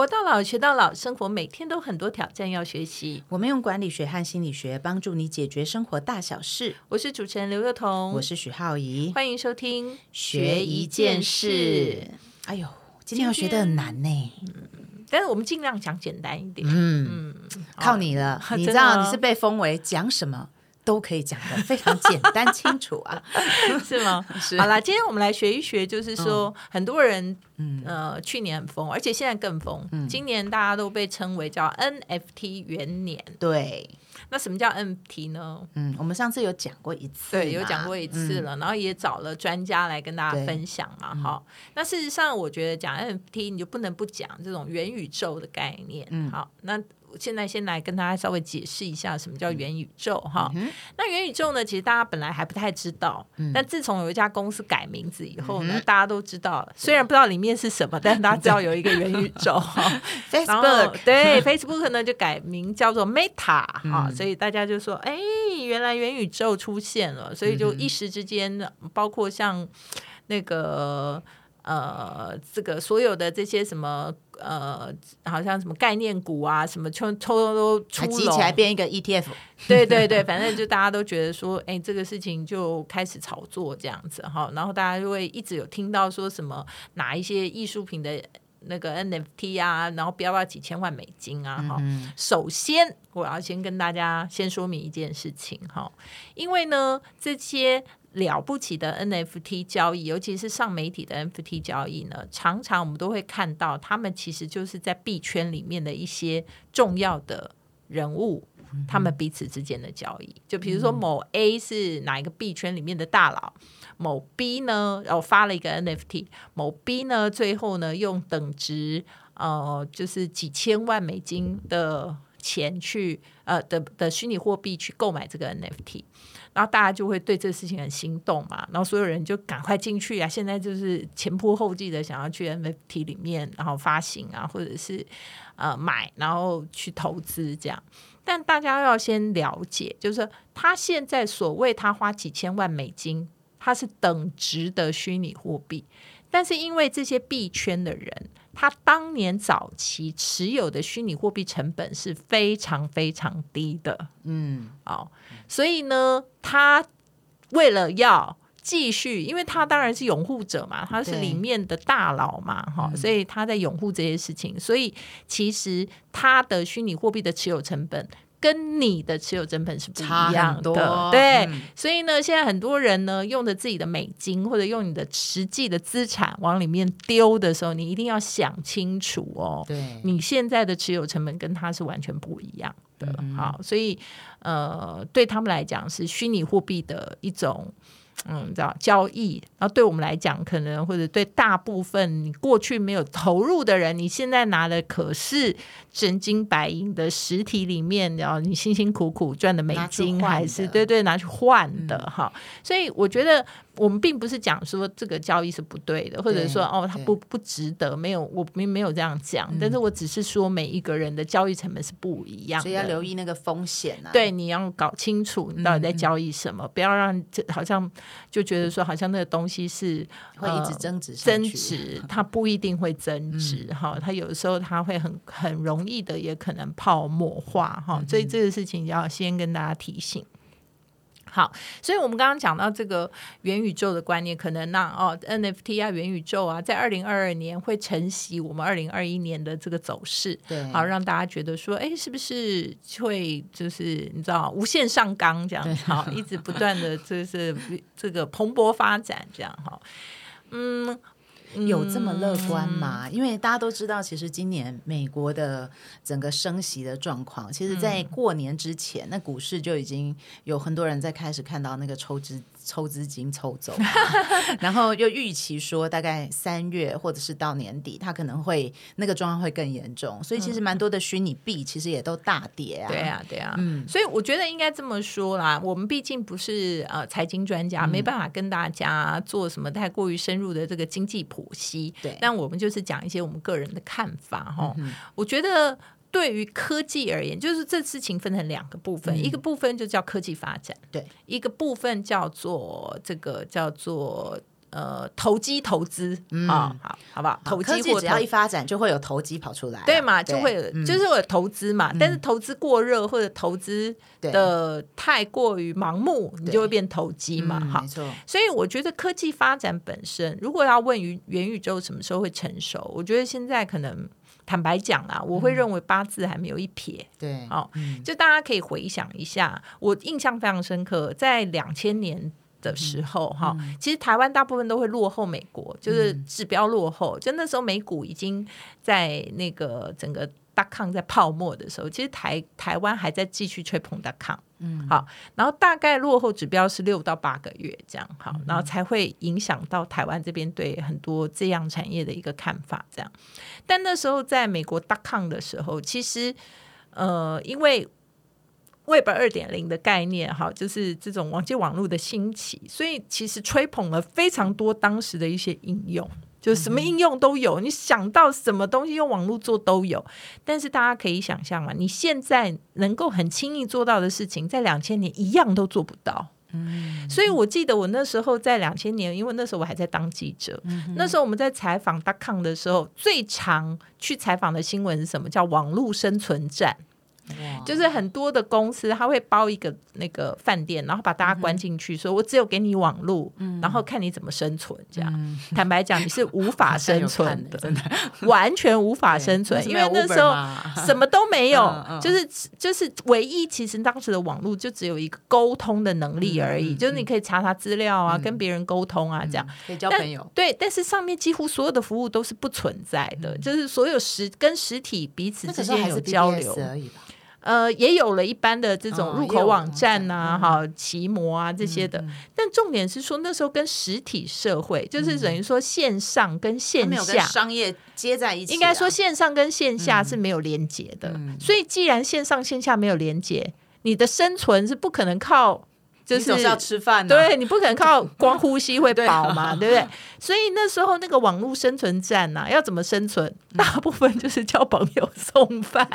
活到老，学到老，生活每天都很多挑战要学习。我们用管理学和心理学帮助你解决生活大小事。我是主持人刘幼彤，我是许浩怡，欢迎收听学一件事。哎呦，今天要学的很难呢，但是我们尽量讲简单一点。嗯，靠你了。你知道你是被封为讲什么都可以讲的非常简单清楚啊。是吗？是好啦，今天我们来学一学，就是说、很多人，嗯呃，去年很疯，而且现在更疯。今年大家都被称为叫 NFT 元年。对，那什么叫 NFT 呢？嗯，我们上次有讲过一次，对，有讲过一次。了，然后也找了专家来跟大家分享嘛。好，那事实上，我觉得讲 NFT，你就不能不讲这种元宇宙的概念。嗯好，那现在先来跟大家稍微解释一下什么叫元宇宙哈。那元宇宙呢，其实大家本来还不太知道，但自从有一家公司改名字以后呢，大家都知道了。虽然不知道里面是什么，但是 大家知道有一个元宇宙哈。Facebook 对 Facebook 呢就改名叫做 Meta 哈，所以大家就说，哎，原来元宇宙出现了，所以就一时之间，包括像那个。呃，这个所有的这些什么呃，好像什么概念股啊，什么抽抽都出还集起来变一个 E ETF，对对对，反正就大家都觉得说，哎，这个事情就开始炒作这样子哈，然后大家就会一直有听到说什么哪一些艺术品的那个 NFT 啊，然后标到几千万美金啊哈。首先，我要先跟大家先说明一件事情哈，因为呢，这些了不起的 NFT 交易，尤其是上媒体的 NFT 交易呢，常常我们都会看到，他们其实就是在币圈里面的一些重要的人物。他们彼此之间的交易，就比如说某 A 是哪一个币圈里面的大佬，某 B 呢，然后发了一个 NFT，某 B 呢，最后呢用等值呃就是几千万美金的钱去呃的的虚拟货币去购买这个 NFT，然后大家就会对这事情很心动嘛，然后所有人就赶快进去啊！现在就是前仆后继的想要去 NFT 里面，然后发行啊，或者是呃买，然后去投资这样。但大家要先了解，就是他现在所谓他花几千万美金，他是等值的虚拟货币，但是因为这些币圈的人，他当年早期持有的虚拟货币成本是非常非常低的，嗯，哦，所以呢，他为了要继续，因为他当然是拥护者嘛，他是里面的大佬嘛，哈、所以他在拥护这些事情，所以其实他的虚拟货币的持有成本。跟你的持有成本是不一样的，对，嗯所以呢，现在很多人呢，用着自己的美金或者用你的实际的资产往里面丢的时候，你一定要想清楚哦。对，你现在的持有成本跟它是完全不一样的。好，所以呃，对他们来讲是虚拟货币的一种。嗯，知道交易，然后对我们来讲，可能或者对大部分你过去没有投入的人，你现在拿的可是真金白银的实体里面，然后你辛辛苦苦赚的美金，还是对对拿去换的哈、所以我觉得我们并不是讲说这个交易是不对的，或者说哦它不不值得，没有我并没有这样讲，但是我只是说每一个人的交易成本是不一样的，所以要留意那个风险啊。对，你要搞清楚你到底在交易什么，不要让这好像就觉得说好像那个东西是会一直呃增值上增值，它不一定会增值哈、它有的时候它会很很容易的也可能泡沫化哈、所以这个事情要先跟大家提醒。好，所以我们刚刚讲到这个元宇宙的观念，可能让哦 NFT 啊、元宇宙啊，在二零二二年会承袭我们二零二一年的这个走势。对，好，让大家觉得说，哎，是不是会就是你知道无限上纲这样，好，一直不断的就是这个蓬勃发展这样哈，嗯。有这么乐观吗？因为大家都知道，其实今年美国的整个升息的状况，其实在过年之前，那股市就已经有很多人在开始看到那个抽资抽资金抽走啊、然后又预期说大概三月或者是到年底，它可能会那个状况会更严重，所以其实蛮多的虚拟币其实也都大跌啊。对啊，对啊，嗯，所以我觉得应该这么说啦。我们毕竟不是呃财经专家，没办法跟大家做什么太过于深入的这个经济剖析。对但我们就是讲一些我们个人的看法哈。我觉得。对于科技而言，就是这事情分成两个部分，一个部分就叫科技发展，对，一个部分叫做这个叫做呃投机投资啊，好好不好？投科技只要一发展，就会有投机跑出来啊，对嘛，就会有嗯。就是会有投资嘛，但是投资过热或者投资的太过于盲目，你就会变投机嘛，哈嗯没。错，所以我觉得科技发展本身，如果要问于元宇宙什么时候会成熟，我觉得现在可能坦白讲啦，我会认为八字还没有一撇。对，哦嗯就大家可以回想一下，我印象非常深刻，在两千年。的时候，哈、其实台湾大部分都会落后美国，就是指标落后。就那时候美股已经在那个整个大抗在泡沫的时候，其实台台湾还在继续吹捧大抗，嗯，好，然后大概落后指标是六到八个月这样，好，然后才会影响到台湾这边对很多这样产业的一个看法，这样。但那时候在美国大抗的时候，其实呃，因为 Web 二点零的概念，哈，就是这种网际网络的兴起，所以其实吹捧了非常多当时的一些应用，就是什么应用都有，你想到什么东西用网络做都有。但是大家可以想象嘛，你现在能够很轻易做到的事情，在两千年一样都做不到。嗯所以我记得我那时候在两千年，因为那时候我还在当记者，那时候我们在采访 d c o m 的时候，最常去采访的新闻是什么？叫网络生存战。哇。就是很多的公司，他会包一个那个饭店，然后把大家关进去，说我只有给你网络，然后看你怎么生存。这样，坦白讲，你是无法 生存的，真的。完全无法生存，因为那时候什么都没有 就是就是唯一其实当时的网络就只有一个沟通的能力而已，就是你可以查查资料啊，跟别人沟通啊，这样。可以交但朋友，对，但是上面几乎所有的服务都是不存在的，就是所有实跟实体彼此之间有交流。而已吧，呃，也有了一般的这种入口网站呐、嗯。哈、奇摩啊这些的。但重点是说，那时候跟实体社会，就是等于说线上跟线下。商业接在一起啊，应该说，线上跟线下是没有连接的，所以既然线上线下没有连接，你的生存是不可能靠，就是总是要吃饭的，对你不可能靠光呼吸会饱嘛，对不对？所以那时候那个网络生存战呐、要怎么生存？大部分就是叫朋友送饭，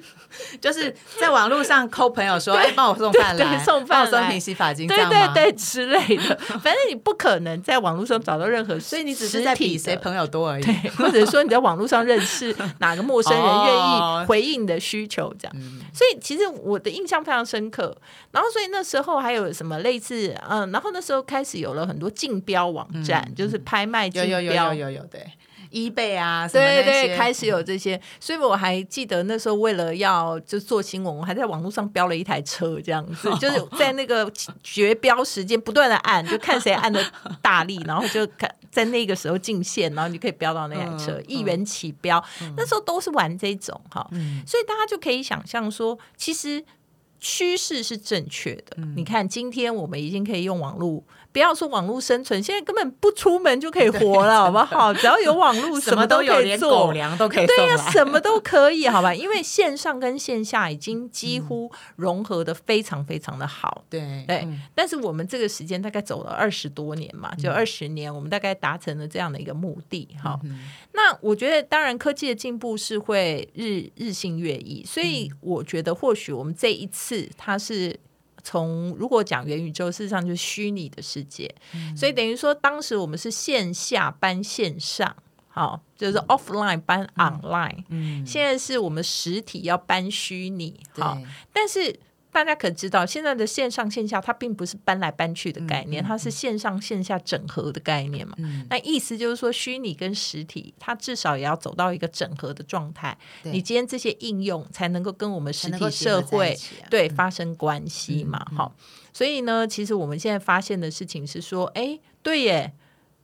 就是在网络上扣朋友说，哎，帮我送饭对来，送饭来送瓶洗发精，对？对对之类的。反正你不可能在网络上找到任何，所以你只是在比谁朋友多而已。对，或者说你在网络上认识哪个陌生人愿哦意回应你的需求，这样。所以其实我的印象非常深刻。然后所以那时候还有什么类似，嗯，然后那时候开始有了很多竞标网站，就是拍卖竞有有有标有。有有，对，一倍啊，什么对开始有这些，所以我还记得那时候为了要就做新闻，我还在网络上标了一台车，这样子，就是在那个绝标时间不断的按，就看谁按的大力，然后就看在那个时候进线，然后你可以标到那台车嗯，一元起标。那时候都是玩这种哈，所以大家就可以想象说，其实。趋势是正确的，你看，今天我们已经可以用网络，不要说网络生存，现在根本不出门就可以活了，好不好？只要有网络，什么都可以做狗。粮都可以。什么都可以，好吧？因为线上跟线下已经几乎融合的非常非常的好。对对，嗯但是我们这个时间大概走了二十多年嘛，就二十年，我们大概达成了这样的一个目的。哈、那我觉得，当然科技的进步是会日日新月异，所以我觉得或许我们这一次它是。从如果讲元宇宙，事实上就是虚拟的世界，所以等于说当时我们是线下搬线上，好，就是 offline 搬 online，、嗯，现在是我们实体要搬虚拟，好，对。但是大家可知道，现在的线上线下它并不是搬来搬去的概念，它是线上线下整合的概念嘛。嗯那意思就是说，虚拟跟实体，它至少也要走到一个整合的状态，你今天这些应用才能够跟我们实体社会啊对发生关系嘛。好，所以呢，其实我们现在发现的事情是说，哎，对耶。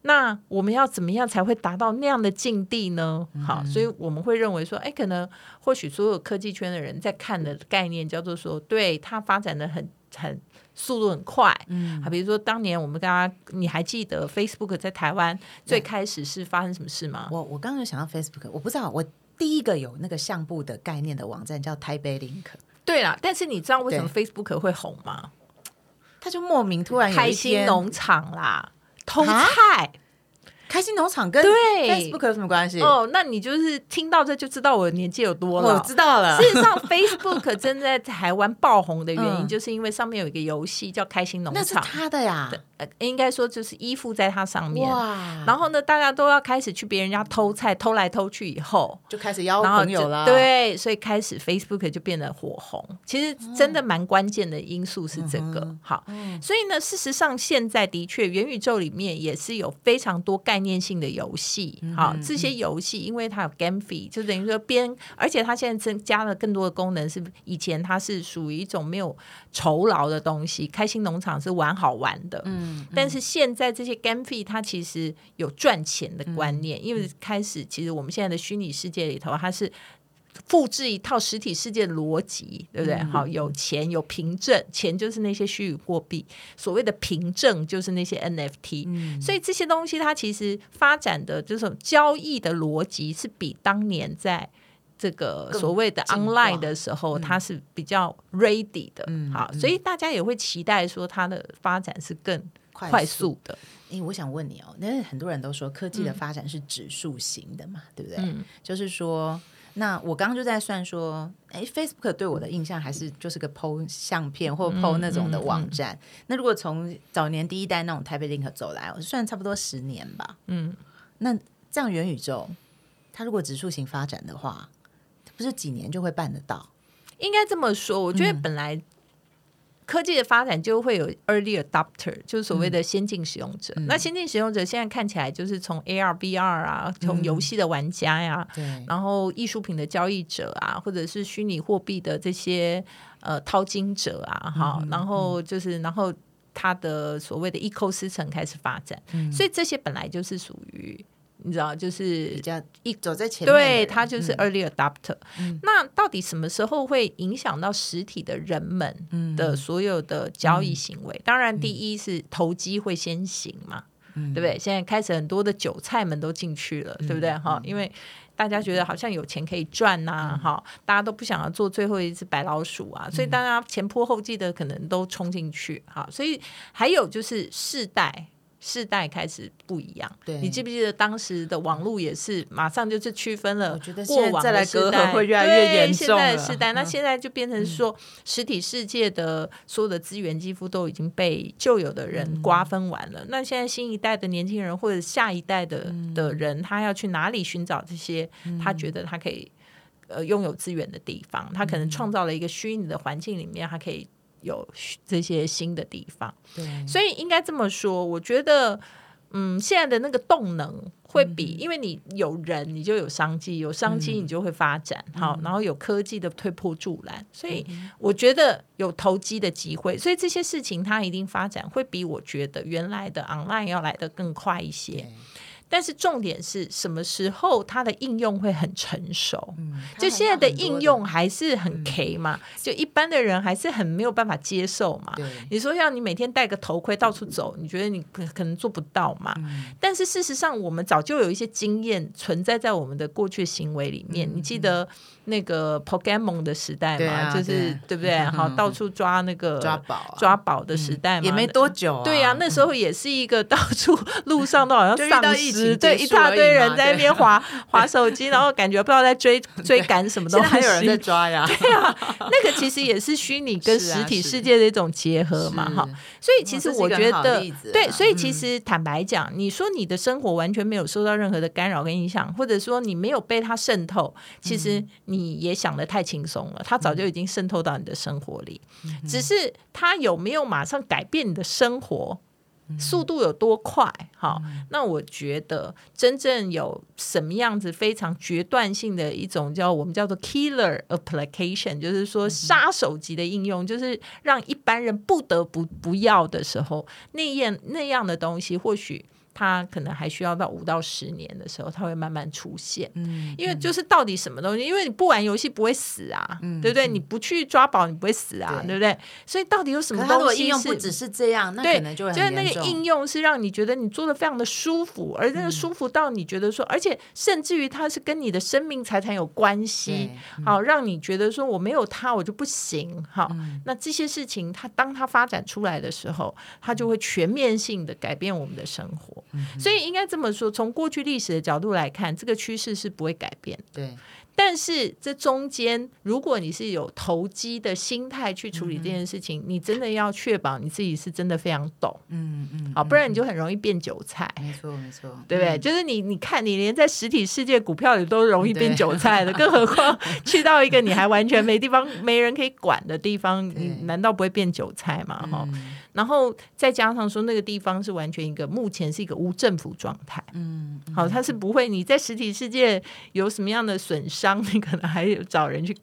那我们要怎么样才会达到那样的境地呢？好，所以我们会认为说，哎，可能或许所有科技圈的人在看的概念叫做说，对它发展的很很速度很快，嗯，啊，比如说当年我们刚刚你还记得 Facebook 在台湾最开始是发生什么事吗？我我刚刚有想到 Facebook，我不知道我第一个有那个相簿的概念的网站叫台北 Link，对啦，但是你知道为什么 Facebook 会红吗？他就莫名突然有开心农场啦，偷啊菜。开心农场跟对 Facebook 有什么关系？哦，那你就是听到这就知道我的年纪有多老我。知道了 事。实上，Facebook 真在台湾爆红的原因，嗯就是因为上面有一个游戏叫《开心农场那是场》，他的呀！呃，应该说就是依附在它上面。哇，然后呢，大家都要开始去别人家偷菜，偷来偷去以后，就开始邀朋友啦。，对，所以开始 Facebook 就变得火红。其实真的蛮关键的因素是这个。嗯好，所以呢，事实上现在的确元宇宙里面也是有非常多概念性的游戏。嗯好，这些游戏因为它有 game fee，就等于说边，而且它现在增加了更多的功能，是以前它是属于一种没有酬劳的东西。开心农场是玩好玩的，嗯，但是现在这些 game fee 它其实有赚钱的观嗯念，因为开始其实我们现在的虚拟世界里头，它是复制一套实体世界的逻辑，对不对？嗯。好，有钱有凭证，钱就是那些虚拟货币，所谓的凭证就是那些 NFT，、所嗯。以这些东西它其实发展的这种交易的逻辑是比当年在。这个所谓的 online 的时候，它是比较 ready 的，嗯好，所以大家也会期待说它的发展是更快速的。诶，我想问你哦，那很多人都说科技的发展是指数型的嘛，对不对？嗯。就是说，那我刚刚就在算说，哎，Facebook 对我的印象还是就是个 PO 相片或 PO 那种的网站。那如果从早年第一代那种 Type Link 走来，我算差不多十年吧。嗯，那这样元宇宙，它如果指数型发展的话，不是几年就会办得到？应该这么说，我觉得本来科技的发展就会有 early adopter，就是所谓的先进使用者。那先进使用者现在看起来就是从 AR、VR 啊，从游戏的玩家呀、对，然后艺术品的交易者啊，或者是虚拟货币的这些呃淘金者啊，哈、然后就是然后它的所谓的 ecosystem 开始发展，所以这些本来就是属于你知道，就是比较一走在前面，对，它就是 early adopter、那到底什么时候会影响到实体的人们的所有的交易行为？当然，第一是投机会先行嘛，对不对？现在开始很多的韭菜们都进去了，对不对？哈，因为。大家觉得好像有钱可以赚呐、哈、大家都不想要做最后一只白老鼠啊，所以大家前仆后继的可能都冲进去，哈，所以还有就是世代。世代开始不一样，对。你记不记得当时的网络也是马上就是区分了我觉得过往再来隔阂会越来越对严现在的重世代，那嗯。现在就变成说，实体世界的所有的资源几乎都已经被旧有的人瓜分完了。那现在新一代的年轻人或者下一代的的人，他要去哪里寻找这些他觉得他可以呃拥有资源的地方？他可能创造了一个虚拟的环境里面，他可以有这些新的地方。对，所以应该这么说，我觉得，嗯，现在的那个动能会比，因为你有人，你就有商机，有商机你就会发展，好，然后有科技的推波助澜，所以我觉得有投机的机会，所以这些事情它一定发展会比我觉得原来的 online 要来的更快一些。但是重点是什么时候它的应用会很成熟？就现在的应用还是很 K 嘛，就一般的人还是很没有办法接受嘛。对你说要你每天戴个头盔到处走，你觉得你可可能做不到嘛？但是事实上，我们早就有一些经验存在在我们的过去行为里面。你记得那个 Pokemon 的时代嘛？啊就是对不对？好，到处抓那个抓宝啊抓宝的时代嘛，也没多久啊。对呀、那时候也是一个 到处路上都好像丧尸，对，一大堆人在那边对划划手机，然后感觉不知道在追 追赶什么东西。还有人在抓呀。对啊，那个其实也是虚拟跟实体世界的一种结合嘛，是哈。所以其实我觉得对，啊所以其实坦白讲，你说你的生活完全没有受到任何的干扰跟影响，或者说你没有被它渗透，其实你也想的太轻松了，它早就已经渗透到你的生活里，只是它有没有马上改变你的生活？速度有多快？好，那我觉得真正有什么样子非常决断性的一种叫我们叫做 killer application，就是说杀手级的应用，就是让一般人不得不不要的时候，那样那样的东西，或许。它可能还需要到五到十年的时候，它会慢慢出现。嗯，因为就是到底什么东西？因为你不玩游戏不会死啊，对不对？你不去抓宝，你不会死啊，对对不对？所以到底有什么东西是用不只是这样，那对，可能就是那个。应用是让你觉得你做的非常的舒服，而那个舒服到你觉得说，而且甚至于它是跟你的生命财产有关系对，好让你觉得说我没有它我就不行，好，那这些事情它当它发展出来的时候，它就会全面性的改变我们的生活。所以应该这么说，从过去历史的角度来看，这个趋势是不会改变的。对，但是这中间，如果你是有投机的心态去处理这件事情，你真的要确保你自己是真的非常懂，嗯嗯，好，不然你就很容易变韭菜。没错没错，对不对？嗯。就是你，你看，你连在实体世界股票里都容易变韭菜的，更何况 去到一个你还完全没地方、没人可以管的地方，你难道不会变韭菜吗？哈、嗯然后再加上说，那个地方是完全一个目前是一个无政府状态，嗯，好，它是不会你在实体世界有什么样的损伤，你可能还有找人去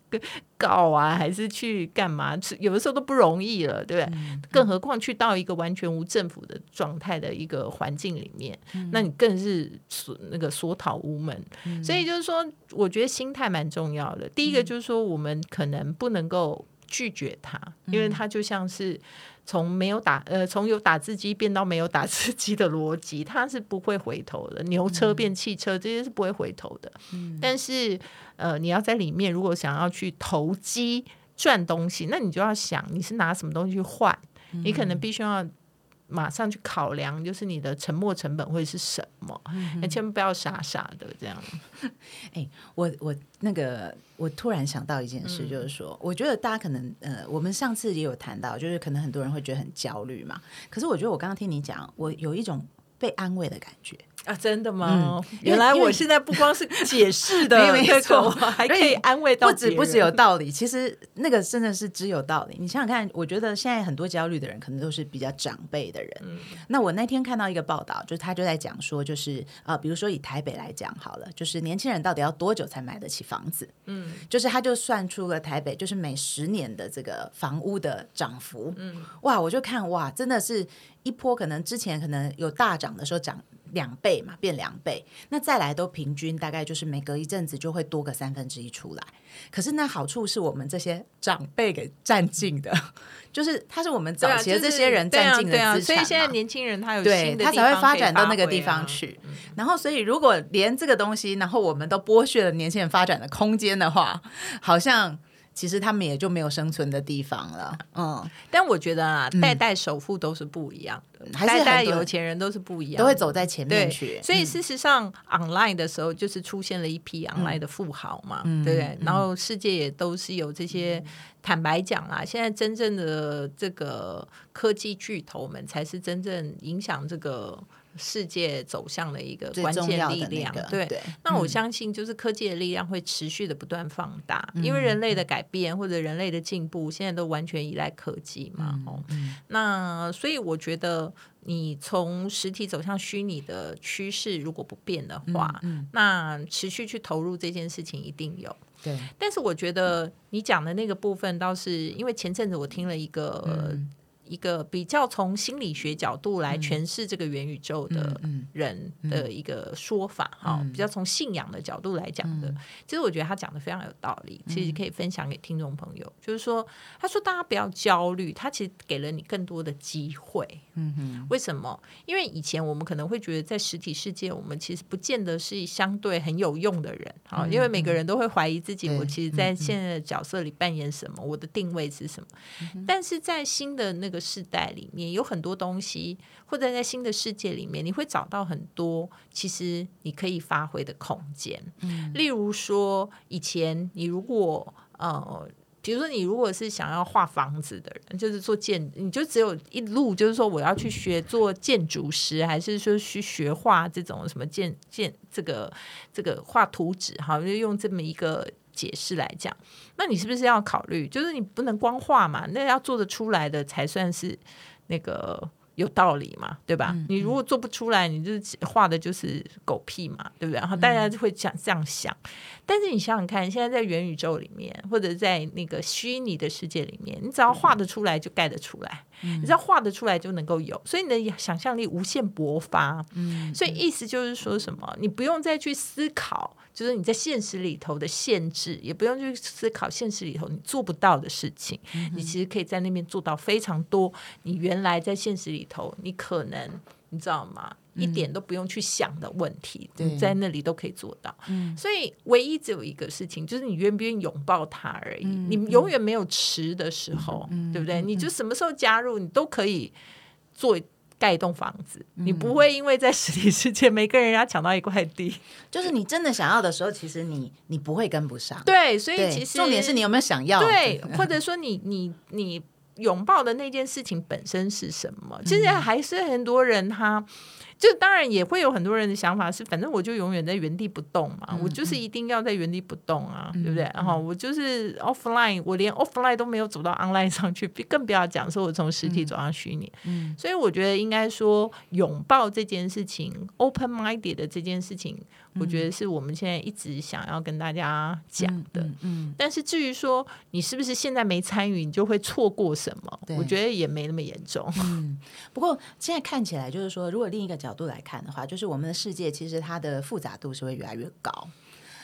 告啊，还是去干嘛？有的时候都不容易了，对不对？嗯更何况去到一个完全无政府的状态的一个环境里面，嗯那你更是所那个索讨无门。所以就是说，我觉得心态蛮重要的。第一嗯个就是说，我们可能不能够拒绝它，因嗯为它就像是。从没有打呃，从有打字机变到没有打字机的逻辑，它是不会回头的。牛车变汽车，这些是不会回头的。但是呃，你要在里面如果想要去投机赚东西，那你就要想你是拿什么东西去换，你可能必须要马上去考量，就是你的沉没成本会是什么，嗯、千万不要傻傻的这样。哎我我那个，我突然想到一件事，就是说，我觉得大家可能呃，我们上次也有谈到，就是可能很多人会觉得很焦虑嘛。可是我觉得我刚刚听你讲，我有一种被安慰的感觉。啊，真的吗？原来我现在不光是解释的 没错我还可以安慰到不止不止有道理，其实那个真的是只有道理。你想想看，我觉得现在很多焦虑的人，可能都是比较长辈的人。嗯那我那天看到一个报道，就是他就在讲说，就是呃，比如说以台北来讲好了，就是年轻人到底要多久才买得起房子？嗯，就是他就算出了台北就是每十年的这个房屋的涨幅。嗯，哇，我就看哇，真的是一波，可能之前可能有大涨的时候涨。两倍嘛，变两倍，那再来都平均大概就是每隔一阵子就会多个三分之一出来。可是那好处是我们这些长辈给占尽的，就是他是我们早期的这些人占尽的资产嘛、所以现在年轻人他有对他才会发展到那个地方去。然后，所以如果连这个东西，然后我们都剥削了年轻人发展的空间的话，好像其实他们也就没有生存的地方了。嗯，但我觉得啊，代代首富都是不一样的，代代有钱人都是不一样的，都会走在前面去。，所以事实上、o n l i n e 的时候，就是出现了一批 online 的富豪嘛，对不对？然后世界也都是有这些，坦白讲啊，现在真正的这个科技巨头们，才是真正影响这个世界走向的一个关键力量。那个对，对那我相信，就是科技的力量会持续的不断放大，嗯因为人类的改变或者人类的进步，现在都完全依赖科技嘛。嗯哦，那所以我觉得，你从实体走向虚拟的趋势如果不变的话，嗯那持续去投入这件事情一定有。对，但是我觉得你讲的那个部分，倒是因为前阵子我听了一个。嗯一个比较从心理学角度来诠释这个元宇宙的嗯人的一个说法，哈、比较从信仰的角度来讲的。其实我觉得他讲的非常有道理，其实可以分享给听众朋友。就是说，他说大家不要焦虑，他其实给了你更多的机会。嗯哼，为什么？因为以前我们可能会觉得，在实体世界，我们其实不见得是相对很有用的人啊，因为每个人都会怀疑自己，我其实，在现在的角色里扮演什么，我的定位是什么。但是在新的那个世代里面，有很多东西，或者在新的世界里面，你会找到很多其实你可以发挥的空间。例如说，以前你如果呃。比如说，你如果是想要画房子的人，就是做建，你就只有一路，就是说我要去学做建筑师，还是说去学画这种什么建建这个这个画图纸，哈，就用这么一个解释来讲，那你是不是要考虑，就是你不能光画嘛，那要做得出来的才算是那个有道理嘛，对吧？你如果做不出来，你就是画的就是狗屁嘛，对不对？然后大家就会想这样想。但是你想想看，现在在元宇宙里面，或者在那个虚拟的世界里面，你只要画得出来就盖得出来，你只要画得出来就能够有，所以你的想象力无限勃发。所以意思就是说什么，你不用再去思考，就是你在现实里头的限制，也不用去思考现实里头你做不到的事情。你其实可以在那边做到非常多，你原来在现实里头你可能你知道吗？一点都不用去想的问题，对你在那里都可以做到。所以唯一只有一个事情，就是你愿不愿意拥抱它而已。你永远没有迟的时候，对不对？你就什么时候加入，你都可以做盖一栋房子，你不会因为在实体世界没跟人家抢到一块地，就是你真的想要的时候，其实你你不会跟不上。对，所以，其实重点是你有没有想要。对，或者说你你你拥抱的那件事情本身是什么？其实还是很多人他。就当然也会有很多人的想法是，反正我就永远在原地不动嘛，我就是一定要在原地不动啊，对不对？然后我就是 offline，我连 offline 都没有走到 online 上去，更不要讲说我从实体走向虚拟。嗯，所以我觉得应该说拥抱这件事情，open minded 的这件事情，我觉得是我们现在一直想要跟大家讲的。嗯，但是至于说你是不是现在没参与，你就会错过什么？我觉得也没那么严重。嗯，不过现在看起来就是说，如果另一个角角度来看的话，就是我们的世界其实它的复杂度是会越来越高。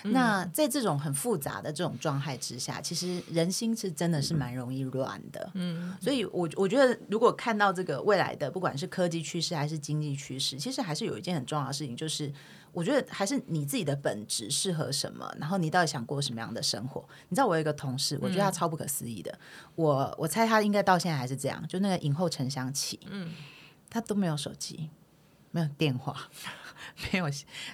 那在这种很复杂的这种状态之下，其实人心是真的是蛮容易乱的。嗯，所以我我觉得，如果看到这个未来的，不管是科技趋势还是经济趋势，其实还是有一件很重要的事情，就是我觉得还是你自己的本质适合什么，然后你到底想过什么样的生活。你知道，我有一个同事，我觉得他超不可思议的。我我猜他应该到现在还是这样，就那个影后陈香琪，嗯，他都没有手机。没有电话，没有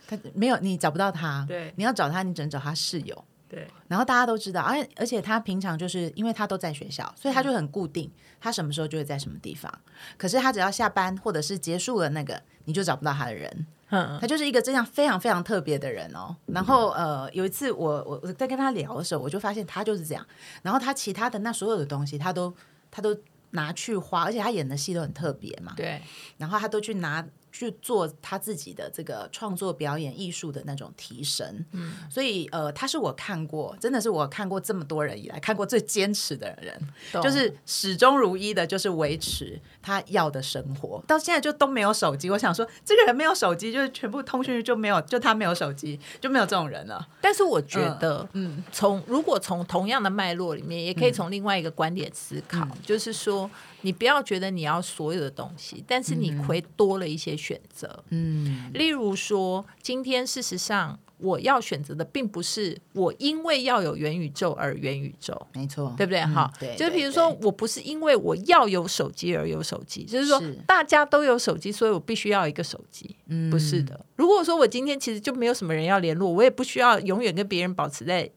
他没有你找不到他。对，你要找他，你只能找他室友。对，然后大家都知道，而而且他平常就是因为他都在学校，所以他就很固定，他什么时候就会在什么地方。可是他只要下班或者是结束了那个，你就找不到他的人。嗯，他就是一个这样非常非常特别的人哦。然后呃，有一次我我我在跟他聊的时候，我就发现他就是这样。然后他其他的那所有的东西，他都他都拿去花，而且他演的戏都很特别嘛。对，然后他都去拿。去做他自己的这个创作表演艺术的那种提升，嗯，所以呃，他是我看过，真的是我看过这么多人以来看过最坚持的人，就是始终如一的，就是维持他要的生活，到现在就都没有手机。我想说，这个人没有手机，就是全部通讯就没有，就他没有手机，就没有这种人了。但是我觉得，嗯，从如果从同样的脉络里面，也可以从另外一个观点思考，就是说。你不要觉得你要所有的东西，但是你会多了一些选择。嗯，例如说，今天事实上我要选择的并不是我因为要有元宇宙而元宇宙，没错，对不对？哈，对，就是比如说，我不是因为我要有手机而有手机，就是说大家都有手机，所以我必须要一个手机。嗯，不是的。如果说我今天其实就没有什么人要联络，我也不需要永远跟别人保持在。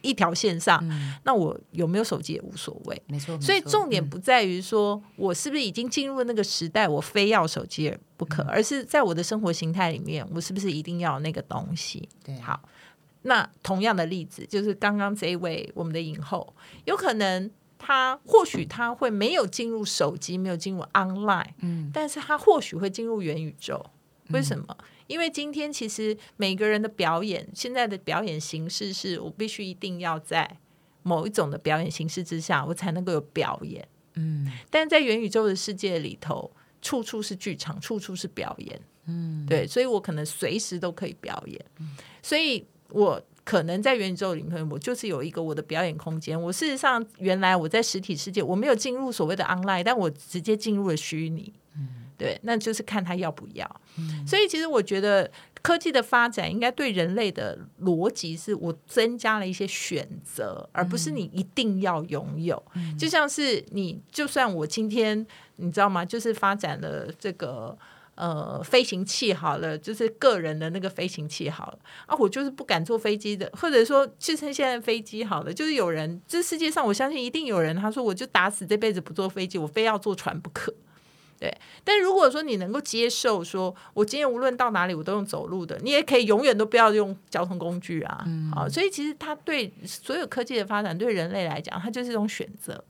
一条线上，那我有没有手机也无所谓，没错。所以重点不在于说我是不是已经进入了那个时代，我非要手机不可，而是在我的生活形态里面，我是不是一定要那个东西？对，好。那同样的例子，就是刚刚这一位我们的影后，有可能他或许他会没有进入手机，没有进入 online，嗯，但是他或许会进入元宇宙，为什么？因为今天其实每个人的表演，现在的表演形式是我必须一定要在某一种的表演形式之下，我才能够有表演。嗯，但在元宇宙的世界里头，处处是剧场，处处是表演。嗯，对，所以我可能随时都可以表演。所以我可能在元宇宙里面，我就是有一个我的表演空间。我事实上原来我在实体世界，我没有进入所谓的 online，但我直接进入了虚拟。对，那就是看他要不要。所以其实我觉得科技的发展应该对人类的逻辑是我增加了一些选择，而不是你一定要拥有。就像是你，就算我今天你知道吗？就是发展了这个呃飞行器好了，就是个人的那个飞行器好了啊，我就是不敢坐飞机的，或者说就趁现在飞机好了，就是有人这世界上我相信一定有人他说我就打死这辈子不坐飞机，我非要坐船不可。对，但如果说你能够接受，说我今天无论到哪里我都用走路的，你也可以永远都不要用交通工具啊。好，所以其实它对所有科技的发展，对人类来讲，它就是一种选择。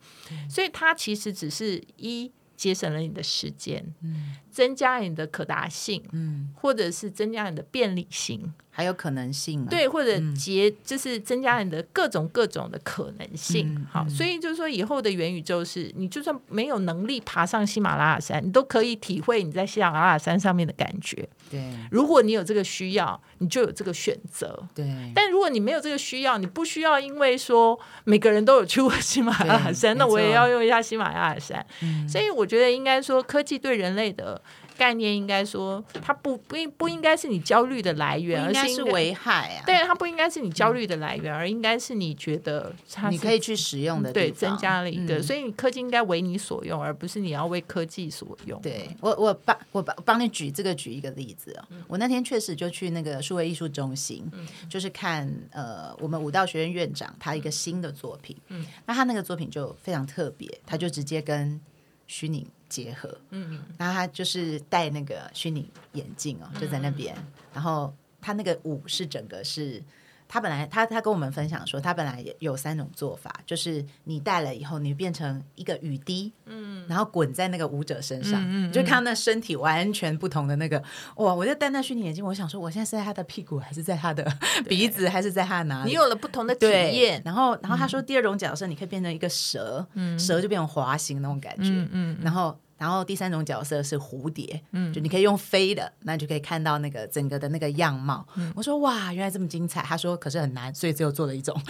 所以它其实只是一节省了你的时间，嗯，增加你的可达性，嗯，或者是增加你的便利性。还有可能性，对，或者结就是增加你的各种各种的可能性。好，所以就是说，以后的元宇宙是你就算没有能力爬上喜马拉雅山，你都可以体会你在喜马拉雅山上面的感觉。对，如果你有这个需要，你就有这个选择。对，但如果你没有这个需要，你不需要，因为说每个人都有去过喜马拉雅山，那我也要用一下喜马拉雅山。所以我觉得应该说，科技对人类的。概念应该说，它不不应不应该是你焦虑的来源，而是危害啊。对，它不应该是你焦虑的来源，而应该是你觉得它你可以去使用的对增加了一个，嗯所以你科技应该为你所用，而不是你要为科技所用。对我，我帮我帮帮你举这个举一个例子哦。嗯我那天确实就去那个数位艺术中心，就是看呃我们舞蹈学院院长他一个新的作品。嗯，那他那个作品就非常特别，他就直接跟虚拟结合。嗯，然后他就是戴那个虚拟眼镜哦，就在那边，然后他那个舞是整个是。他本来他他跟我们分享说，他本来也有三种做法，就是你戴了以后，你变成一个雨滴，嗯，然后滚在那个舞者身上，你就看到那身体完全不同的那个，哇！我就戴那虚拟眼镜，我想说，我现在是在他的屁股，还是在他的 鼻子，还是在他的哪里？你有了不同的体对验，然后然后他说第二种角色，你可以变成一个蛇，蛇就变成滑行那种感觉，嗯嗯然后。然后第三种角色是蝴蝶，嗯，就你可以用飞的，那你就可以看到那个整个的那个样貌。我说哇，原来这么精彩。他说可是很难，所以只有做了一种。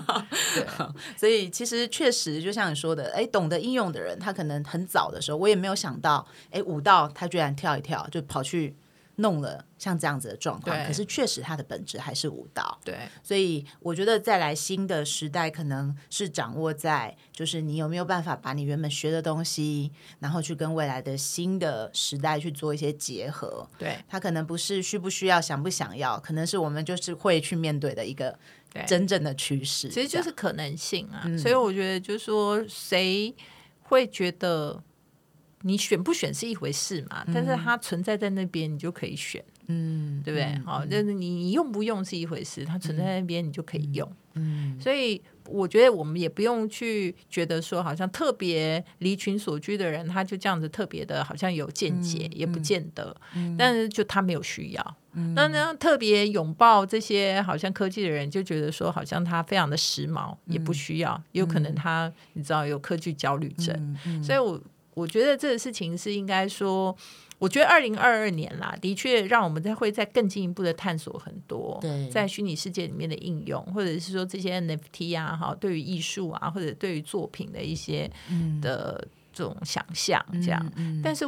对 所以其实确实就像你说的，哎，懂得应用的人，他可能很早的时候，我也没有想到，哎，舞蹈他居然跳一跳就跑去弄了像这样子的状况。可是确实它的本质还是舞蹈。对所以我觉得再来新的时代，可能是掌握在就是你有没有办法把你原本学的东西，然后去跟未来的新的时代去做一些结合。对它可能不是需不需要、想不想要，可能是我们就是会去面对的一个真正的趋势。其实就是可能性啊。嗯所以我觉得，就是说，谁会觉得你选不选是一回事嘛？但是它存在在那边，你就可以选，嗯，对不对？好，就是你你用不用是一回事，它存在在那边，你就可以用。嗯，所以我觉得我们也不用去觉得说，好像特别离群所居的人，他就这样子特别的，好像有见解，也不见得。但是就他没有需要。那呢，特别拥抱这些好像科技的人，就觉得说，好像他非常的时髦，也不需要。有可能他你知道有科技焦虑症，所以我我觉得这个事情是应该说。我觉得二零二二年啦，的确让我们在会再更进一步的探索很多在虚拟世界里面的应用，或者是说这些 NFT 啊，哈，对于艺术啊，或者对于作品的一些的这种想象，这样。但是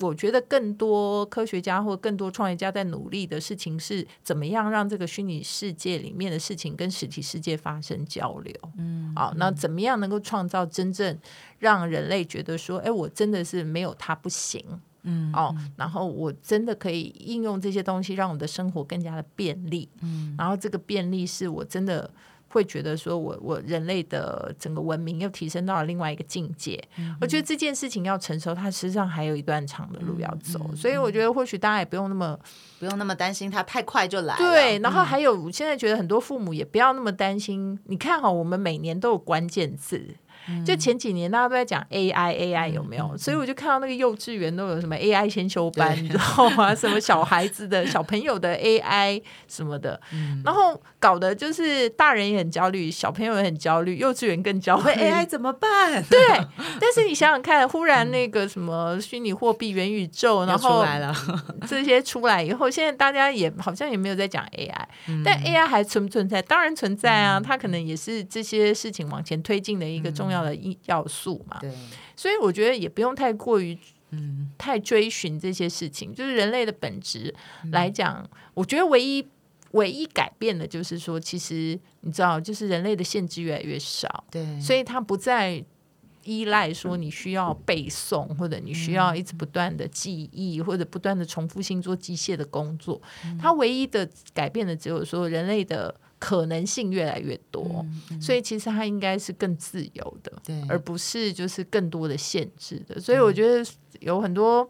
我觉得更多科学家或更多创业家在努力的事情是怎么样让这个虚拟世界里面的事情跟实体世界发生交流。嗯，好，那怎么样能够创造真正让人类觉得说，哎，我真的是没有它不行。嗯，哦，然后我真的可以应用这些东西，让我的生活更加的便利。嗯，然后这个便利是我真的会觉得说我我人类的整个文明又提升到了另外一个境界。我觉得这件事情要成熟，它实际上还有一段长的路要走。所以我觉得或许大家也不用那么不用那么担心，它太快就来了。对，然后还有我现在觉得很多父母也不要那么担心。你看哈，我们每年都有关键字。就前几年大家都在讲 AI AI 有没有？所以我就看到那个幼稚园都有什么 AI 先修班，你知道吗？什么小孩子的小朋友的 AI 什么的，然后搞得就是大人也很焦虑，小朋友也很焦虑，幼稚园更焦虑。AI 怎么办？对，但是你想想看，忽然那个什么虚拟货币、元宇宙，然后出来了，这些出来以后，现在大家也好像也没有在讲 AI，、但 AI 还存不存在？当然存在啊，它可能也是这些事情往前推进的一个重要的一要素嘛。对，所以我觉得也不用太过于嗯。太追寻这些事情，就是人类的本质来讲，我觉得唯一唯一改变的就是说，其实你知道，就是人类的限制越来越少，对，所以它不再依赖说你需要背诵，或者你需要一直不断的记忆，或者不断的重复性做机械的工作。它唯一的改变的只有说人类的可能性越来越多，所以其实它应该是更自由的，对而不是就是更多的限制的。所以我觉得有很多。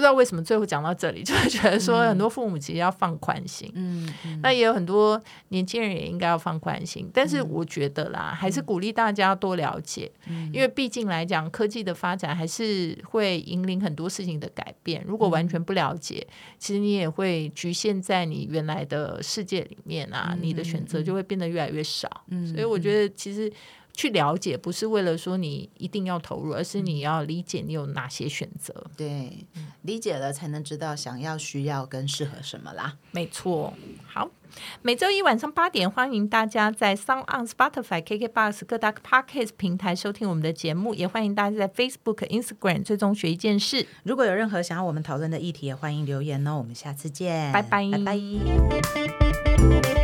不知道为什么最后讲到这里，就会觉得说很多父母其实要放宽心，嗯嗯那也有很多年轻人也应该要放宽心，但是我觉得啦，还是鼓励大家多了解，因为毕竟来讲，科技的发展还是会引领很多事情的改变。如果完全不了解，其实你也会局限在你原来的世界里面啊，你的选择就会变得越来越少。所以我觉得其实。去了解，不是为了说你一定要投入，而是你要理解你有哪些选择。对，理解了才能知道想要、需要跟适合什么啦。没错，好，每周一晚上八点，欢迎大家在 Sound on Spotify、KKBox 各大 Podcast 平台收听我们的节目，也欢迎大家在 Facebook、Instagram 最终学一件事。如果有任何想要我们讨论的议题，也欢迎留言哦。我们下次见，拜拜拜拜。